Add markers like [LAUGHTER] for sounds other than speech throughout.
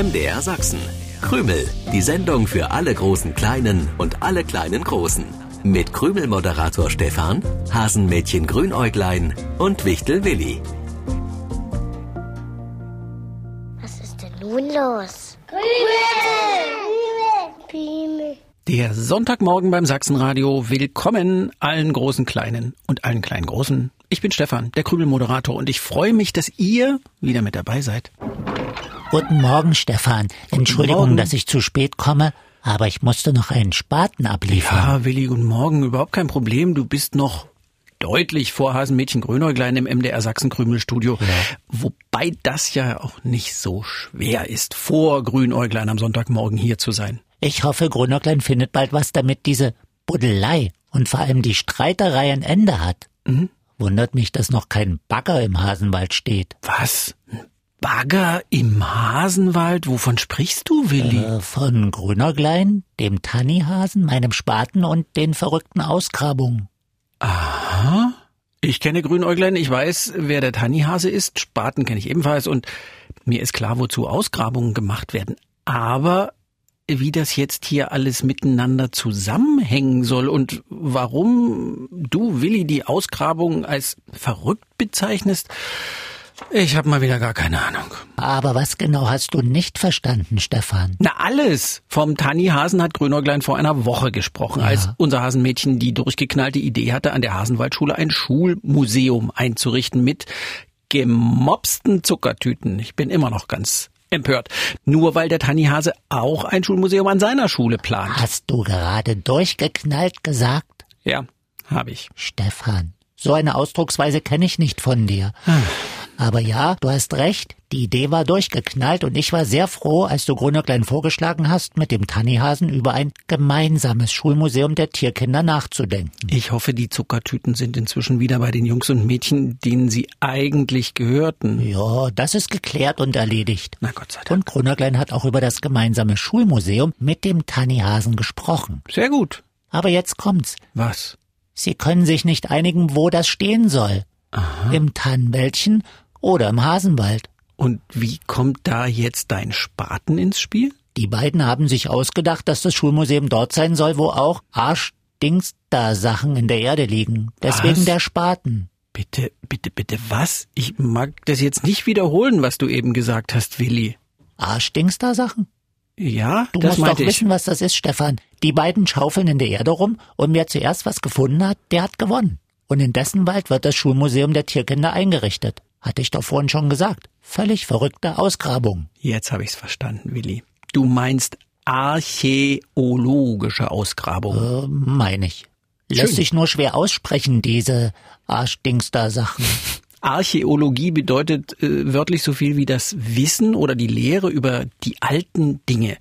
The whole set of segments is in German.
MDR Sachsen. Krümel, die Sendung für alle großen Kleinen und alle kleinen Großen. Mit Krümel-Moderator Stefan, Hasenmädchen Grünäuglein und Wichtel Willi. Was ist denn nun los? Krümel! Krümel! Der Sonntagmorgen beim Sachsenradio. Willkommen allen großen Kleinen und allen kleinen Großen. Ich bin Stefan, der Krümel-Moderator und ich freue mich, dass ihr wieder mit dabei seid. Guten Morgen, Stefan. Entschuldigung, Morgen. dass ich zu spät komme, aber ich musste noch einen Spaten abliefern. Ja, Willi, guten Morgen. Überhaupt kein Problem. Du bist noch deutlich vor Hasenmädchen Grünäuglein im MDR Sachsen-Krümelstudio. Ja. Wobei das ja auch nicht so schwer ist, vor Grünäuglein am Sonntagmorgen hier zu sein. Ich hoffe, Grünäuglein findet bald was, damit diese Buddelei und vor allem die Streiterei ein Ende hat. Mhm. Wundert mich, dass noch kein Bagger im Hasenwald steht. Was? Bagger im Hasenwald? Wovon sprichst du, Willi? Äh, von Grünerglein, dem Tannihasen, meinem Spaten und den verrückten Ausgrabungen. Aha. Ich kenne Grünäuglein, ich weiß, wer der Tannihase ist, Spaten kenne ich ebenfalls und mir ist klar, wozu Ausgrabungen gemacht werden. Aber wie das jetzt hier alles miteinander zusammenhängen soll und warum du, Willi, die Ausgrabungen als verrückt bezeichnest, ich habe mal wieder gar keine Ahnung. Aber was genau hast du nicht verstanden, Stefan? Na alles. Vom Tanni-Hasen hat Grünäuglein vor einer Woche gesprochen, ja. als unser Hasenmädchen die durchgeknallte Idee hatte, an der Hasenwaldschule ein Schulmuseum einzurichten mit gemobsten Zuckertüten. Ich bin immer noch ganz empört. Nur weil der Tannihase auch ein Schulmuseum an seiner Schule plant. Hast du gerade durchgeknallt gesagt? Ja, habe ich. Stefan, so eine Ausdrucksweise kenne ich nicht von dir. Hm. Aber ja, du hast recht, die Idee war durchgeknallt und ich war sehr froh, als du Grünerklein vorgeschlagen hast, mit dem Tannihasen über ein gemeinsames Schulmuseum der Tierkinder nachzudenken. Ich hoffe, die Zuckertüten sind inzwischen wieder bei den Jungs und Mädchen, denen sie eigentlich gehörten. Ja, das ist geklärt und erledigt. Na Gott sei Dank. Und Grünerklein hat auch über das gemeinsame Schulmuseum mit dem Tannihasen gesprochen. Sehr gut. Aber jetzt kommt's. Was? Sie können sich nicht einigen, wo das stehen soll. Aha. Im Tannenwäldchen oder im Hasenwald. Und wie kommt da jetzt dein Spaten ins Spiel? Die beiden haben sich ausgedacht, dass das Schulmuseum dort sein soll, wo auch Arschdingster-Sachen in der Erde liegen. Deswegen was? der Spaten. Bitte, bitte, bitte, was? Ich mag das jetzt nicht wiederholen, was du eben gesagt hast, Willi. Arschdingster-Sachen? Ja, du das musst doch ich. wissen, was das ist, Stefan. Die beiden schaufeln in der Erde rum und wer zuerst was gefunden hat, der hat gewonnen. Und in dessen Wald wird das Schulmuseum der Tierkinder eingerichtet. Hatte ich doch vorhin schon gesagt. Völlig verrückte Ausgrabung. Jetzt habe ich's verstanden, Willi. Du meinst archäologische Ausgrabung. Äh, meine ich. Lässt Schön. sich nur schwer aussprechen, diese Arschdingster-Sachen. [LAUGHS] Archäologie bedeutet äh, wörtlich so viel wie das Wissen oder die Lehre über die alten Dinge.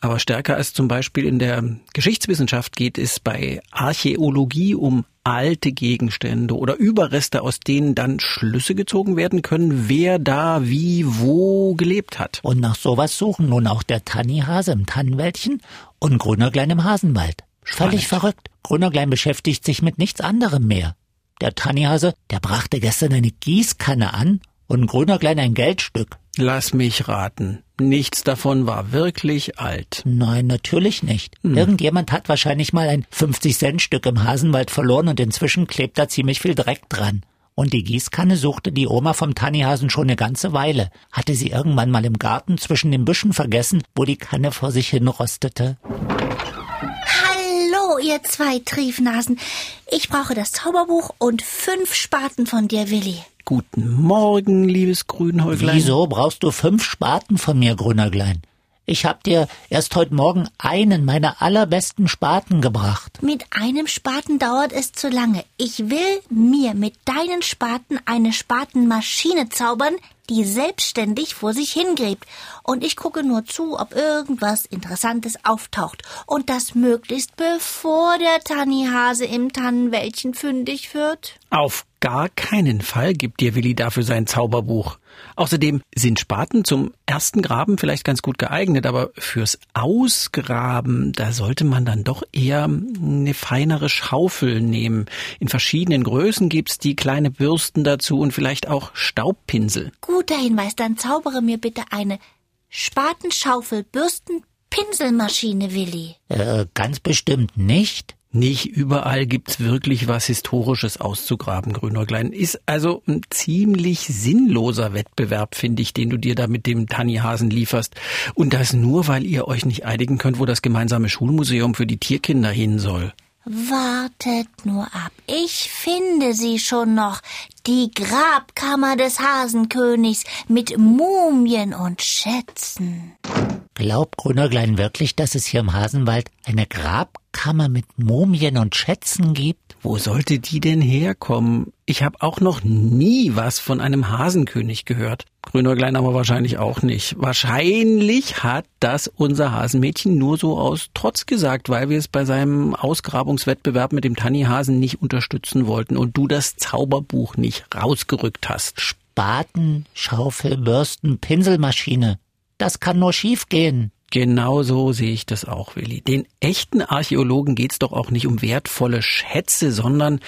Aber stärker als zum Beispiel in der Geschichtswissenschaft geht es bei Archäologie um alte Gegenstände oder Überreste, aus denen dann Schlüsse gezogen werden können, wer da wie wo gelebt hat. Und nach sowas suchen nun auch der Tannihase im Tannenwäldchen und Grünerglein im Hasenwald. Spannend. Völlig verrückt. Grünerglein beschäftigt sich mit nichts anderem mehr. Der Tannihase, der brachte gestern eine Gießkanne an und Grünerglein ein Geldstück. Lass mich raten. Nichts davon war wirklich alt. Nein, natürlich nicht. Hm. Irgendjemand hat wahrscheinlich mal ein 50-Cent-Stück im Hasenwald verloren und inzwischen klebt da ziemlich viel Dreck dran. Und die Gießkanne suchte die Oma vom Tannihasen schon eine ganze Weile. Hatte sie irgendwann mal im Garten zwischen den Büschen vergessen, wo die Kanne vor sich hin rostete. Hallo, ihr zwei Triefnasen. Ich brauche das Zauberbuch und fünf Spaten von dir, Willi. Guten Morgen, liebes Grünhäuglein. Wieso brauchst du fünf Spaten von mir, Grünäuglein? Ich hab dir erst heute Morgen einen meiner allerbesten Spaten gebracht. Mit einem Spaten dauert es zu lange. Ich will mir mit deinen Spaten eine Spatenmaschine zaubern, die selbstständig vor sich hingräbt. Und ich gucke nur zu, ob irgendwas Interessantes auftaucht. Und das möglichst bevor der Tannihase im Tannenwäldchen fündig wird. Auf gar keinen Fall gibt dir Willi dafür sein Zauberbuch. Außerdem sind Spaten zum ersten Graben vielleicht ganz gut geeignet, aber fürs Ausgraben, da sollte man dann doch eher eine feinere Schaufel nehmen. In verschiedenen Größen gibt's die kleine Bürsten dazu und vielleicht auch Staubpinsel. Guter Hinweis, dann zaubere mir bitte eine Spaten, Schaufel, Bürsten, Pinselmaschine, Willi. Äh, ganz bestimmt nicht. Nicht überall gibt's wirklich was Historisches auszugraben, Grünäuglein. Ist also ein ziemlich sinnloser Wettbewerb, finde ich, den du dir da mit dem Tannihasen lieferst. Und das nur, weil ihr euch nicht einigen könnt, wo das gemeinsame Schulmuseum für die Tierkinder hin soll. Wartet nur ab. Ich finde sie schon noch. Die Grabkammer des Hasenkönigs mit Mumien und Schätzen. Glaubt Grünerglein wirklich, dass es hier im Hasenwald eine Grabkammer mit Mumien und Schätzen gibt? Wo sollte die denn herkommen? Ich habe auch noch nie was von einem Hasenkönig gehört. Grünäuglein aber wahrscheinlich auch nicht. Wahrscheinlich hat das unser Hasenmädchen nur so aus Trotz gesagt, weil wir es bei seinem Ausgrabungswettbewerb mit dem Tannihasen nicht unterstützen wollten und du das Zauberbuch nicht rausgerückt hast. Spaten, Schaufel, Bürsten, Pinselmaschine. Das kann nur schiefgehen. Genau so sehe ich das auch, Willi. Den echten Archäologen geht's doch auch nicht um wertvolle Schätze, sondern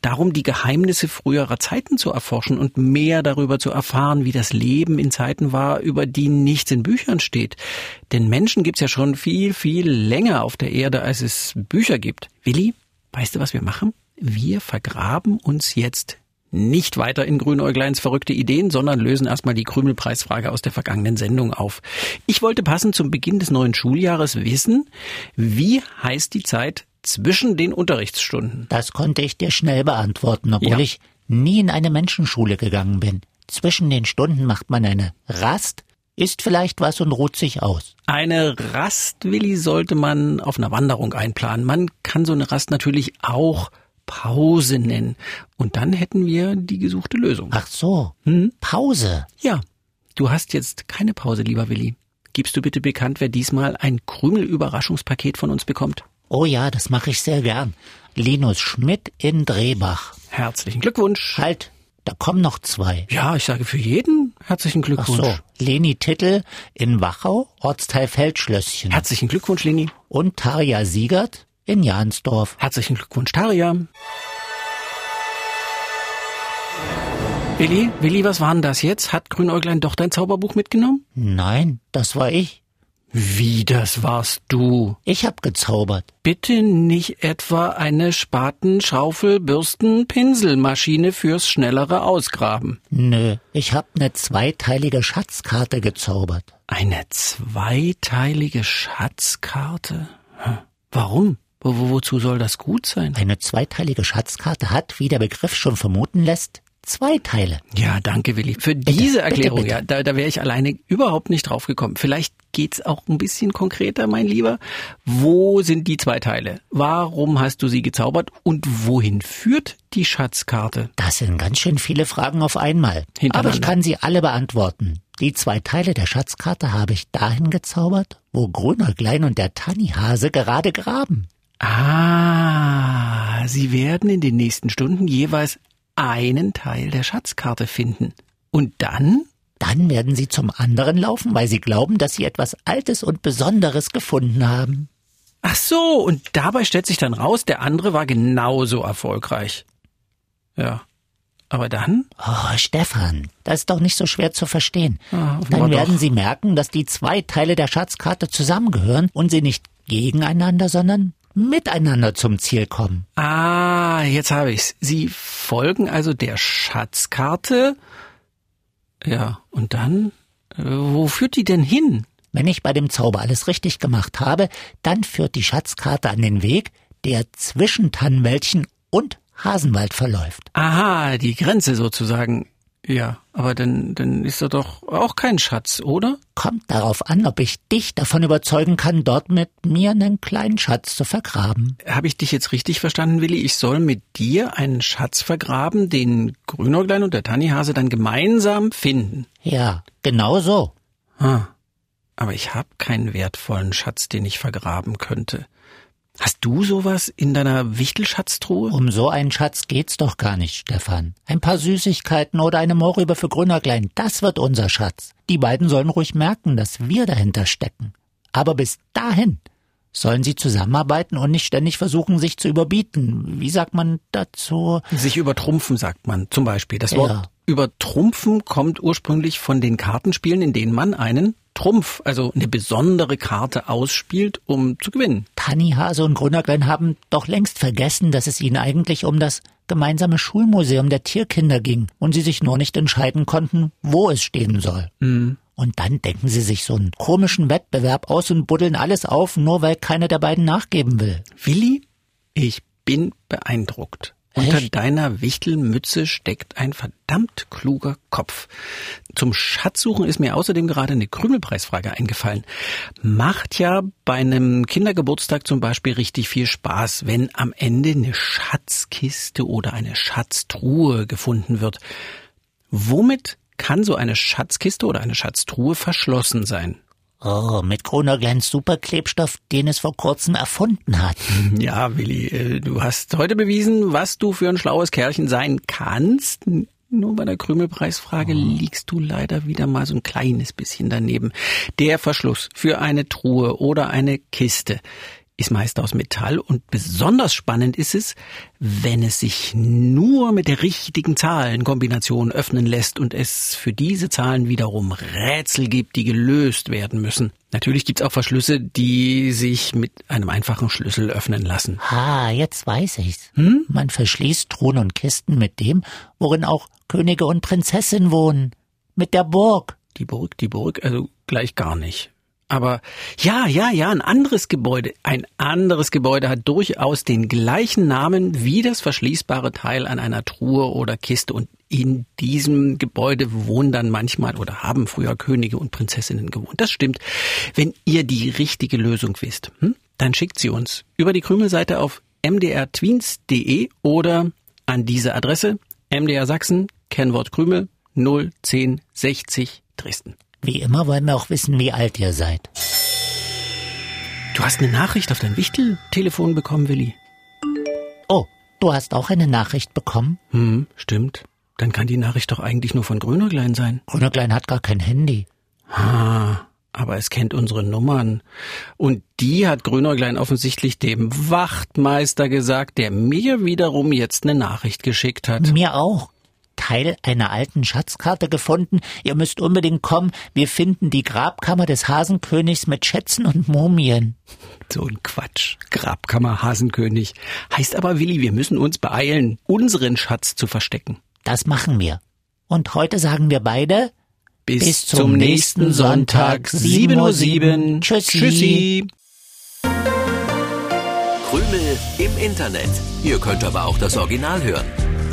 darum, die Geheimnisse früherer Zeiten zu erforschen und mehr darüber zu erfahren, wie das Leben in Zeiten war, über die nichts in Büchern steht. Denn Menschen gibt's ja schon viel, viel länger auf der Erde, als es Bücher gibt. Willi, weißt du, was wir machen? Wir vergraben uns jetzt nicht weiter in Grünäugleins verrückte Ideen, sondern lösen erstmal die Krümelpreisfrage aus der vergangenen Sendung auf. Ich wollte passend zum Beginn des neuen Schuljahres wissen, wie heißt die Zeit zwischen den Unterrichtsstunden? Das konnte ich dir schnell beantworten, obwohl Ja. ich nie in eine Menschenschule gegangen bin. Zwischen den Stunden macht man eine Rast, isst vielleicht was und ruht sich aus. Eine Rast, Willi, sollte man auf einer Wanderung einplanen. Man kann so eine Rast natürlich auch Pause nennen. Und dann hätten wir die gesuchte Lösung. Ach so, Hm? Pause. Ja, du hast jetzt keine Pause, lieber Willi. Gibst du bitte bekannt, wer diesmal ein Krümel-Überraschungspaket von uns bekommt? Oh ja, das mache ich sehr gern. Linus Schmidt in Drehbach. Herzlichen Glückwunsch. Halt, da kommen noch zwei. Ja, ich sage für jeden herzlichen Ach Glückwunsch. so, Leni Tittel in Wachau, Ortsteil Feldschlösschen. Herzlichen Glückwunsch, Leni. und Tarja Siegert in Jansdorf. Herzlichen Glückwunsch, Taria. Willi, Willi, was war denn das jetzt? Hat Grünäuglein doch dein Zauberbuch mitgenommen? Nein, das war ich. Wie, das warst du? Ich hab gezaubert. Bitte nicht etwa eine Spaten, Schaufel, Bürsten, Pinselmaschine fürs schnellere Ausgraben. Nö, ich hab ne zweiteilige Schatzkarte gezaubert. Eine zweiteilige Schatzkarte? Warum? Wo, wo, wozu soll das gut sein? Eine zweiteilige Schatzkarte hat, wie der Begriff schon vermuten lässt, zwei Teile. Ja, danke, Willi. Für diese bitte, Erklärung, bitte. ja, da, da wäre ich alleine überhaupt nicht drauf gekommen. Vielleicht geht's auch ein bisschen konkreter, mein Lieber. Wo sind die zwei Teile? Warum hast du sie gezaubert und wohin führt die Schatzkarte? Das sind ganz schön viele Fragen auf einmal. Aber ich kann sie alle beantworten. Die zwei Teile der Schatzkarte habe ich dahin gezaubert, wo Grünäuglein und der Tannihase gerade graben. Ah, sie werden in den nächsten Stunden jeweils einen Teil der Schatzkarte finden. Und dann? Dann werden sie zum anderen laufen, weil sie glauben, dass sie etwas Altes und Besonderes gefunden haben. Ach so, und dabei stellt sich dann raus, der andere war genauso erfolgreich. Ja. Aber dann? Oh, Stefan, das ist doch nicht so schwer zu verstehen. Ah, offenbar Dann werden doch. Sie merken, dass die zwei Teile der Schatzkarte zusammengehören und sie nicht gegeneinander, sondern miteinander zum Ziel kommen. Ah, jetzt habe ich's. Sie folgen also der Schatzkarte. Ja, und dann? Äh, Wo führt die denn hin? Wenn ich bei dem Zauber alles richtig gemacht habe, dann führt die Schatzkarte an den Weg, der zwischen Tannenwäldchen und Hasenwald verläuft. Aha, die Grenze sozusagen. Ja, aber dann, dann ist da doch auch kein Schatz, oder? Kommt darauf an, ob ich dich davon überzeugen kann, dort mit mir einen kleinen Schatz zu vergraben. Habe ich dich jetzt richtig verstanden, Willi? Ich soll mit dir einen Schatz vergraben, den Grünäuglein und der Tannihase dann gemeinsam finden. Ja, genau so. Ah, aber ich habe keinen wertvollen Schatz, den ich vergraben könnte. Hast du sowas in deiner Wichtelschatztruhe? Um so einen Schatz geht's doch gar nicht, Stefan. Ein paar Süßigkeiten oder eine Mohrrübe für Grünerklein, das wird unser Schatz. Die beiden sollen ruhig merken, dass wir dahinter stecken. Aber bis dahin sollen sie zusammenarbeiten und nicht ständig versuchen, sich zu überbieten. Wie sagt man dazu? Sich übertrumpfen, sagt man zum Beispiel. Das Ja. Wort übertrumpfen kommt ursprünglich von den Kartenspielen, in denen man einen Trumpf, also eine besondere Karte ausspielt, um zu gewinnen. Tannihase und Grünerglein haben doch längst vergessen, dass es ihnen eigentlich um das gemeinsame Schulmuseum der Tierkinder ging und sie sich nur nicht entscheiden konnten, wo es stehen soll. Mhm. Und dann denken sie sich so einen komischen Wettbewerb aus und buddeln alles auf, nur weil keiner der beiden nachgeben will. Willi, ich bin beeindruckt. Unter Echt? deiner Wichtelmütze steckt ein verdammt kluger Kopf. Zum Schatzsuchen ist mir außerdem gerade eine Krümelpreisfrage eingefallen. Macht ja bei einem Kindergeburtstag zum Beispiel richtig viel Spaß, wenn am Ende eine Schatzkiste oder eine Schatztruhe gefunden wird. Womit kann so eine Schatzkiste oder eine Schatztruhe verschlossen sein? Oh, mit Grünergleins Superklebstoff, den es vor kurzem erfunden hat. [LAUGHS] Ja, Willi, äh, du hast heute bewiesen, was du für ein schlaues Kerlchen sein kannst. Nur bei der Krümelpreisfrage liegst du leider wieder mal so ein kleines bisschen daneben. Der Verschluss für eine Truhe oder eine Kiste ist meist aus Metall und besonders spannend ist es, wenn es sich nur mit der richtigen Zahlenkombination öffnen lässt und es für diese Zahlen wiederum Rätsel gibt, die gelöst werden müssen. Natürlich gibt's auch Verschlüsse, die sich mit einem einfachen Schlüssel öffnen lassen. Ah, jetzt weiß ich's. Man verschließt Truhen und Kisten mit dem, worin auch Könige und Prinzessin wohnen. Mit der Burg. Die Burg, die Burg, also gleich gar nicht. Aber ja, ja, ja, ein anderes Gebäude. Ein anderes Gebäude hat durchaus den gleichen Namen wie das verschließbare Teil an einer Truhe oder Kiste. Und in diesem Gebäude wohnen dann manchmal oder haben früher Könige und Prinzessinnen gewohnt. Das stimmt. Wenn ihr die richtige Lösung wisst, hm, dann schickt sie uns über die Krümelseite auf mdrtweens.de oder an diese Adresse MDR Sachsen, Kennwort Krümel 01060 Dresden. Wie immer wollen wir auch wissen, wie alt ihr seid. Du hast eine Nachricht auf dein Wichteltelefon bekommen, Willi. Oh, du hast auch eine Nachricht bekommen? Hm, stimmt. Dann kann die Nachricht doch eigentlich nur von Grünerglein sein. Grünerglein hat gar kein Handy. Ah, aber es kennt unsere Nummern. Und die hat Grünerglein offensichtlich dem Wachtmeister gesagt, der mir wiederum jetzt eine Nachricht geschickt hat. Mir auch. Teil einer alten Schatzkarte gefunden. Ihr müsst unbedingt kommen. Wir finden die Grabkammer des Hasenkönigs mit Schätzen und Mumien. So ein Quatsch. Grabkammer Hasenkönig. Heißt aber, Willi, wir müssen uns beeilen, unseren Schatz zu verstecken. Das machen wir. Und heute sagen wir beide Bis, Bis zum nächsten Sonntag, 7.07 Uhr. Tschüssi. Tschüssi. Krümel im Internet. Ihr könnt aber auch das Original hören.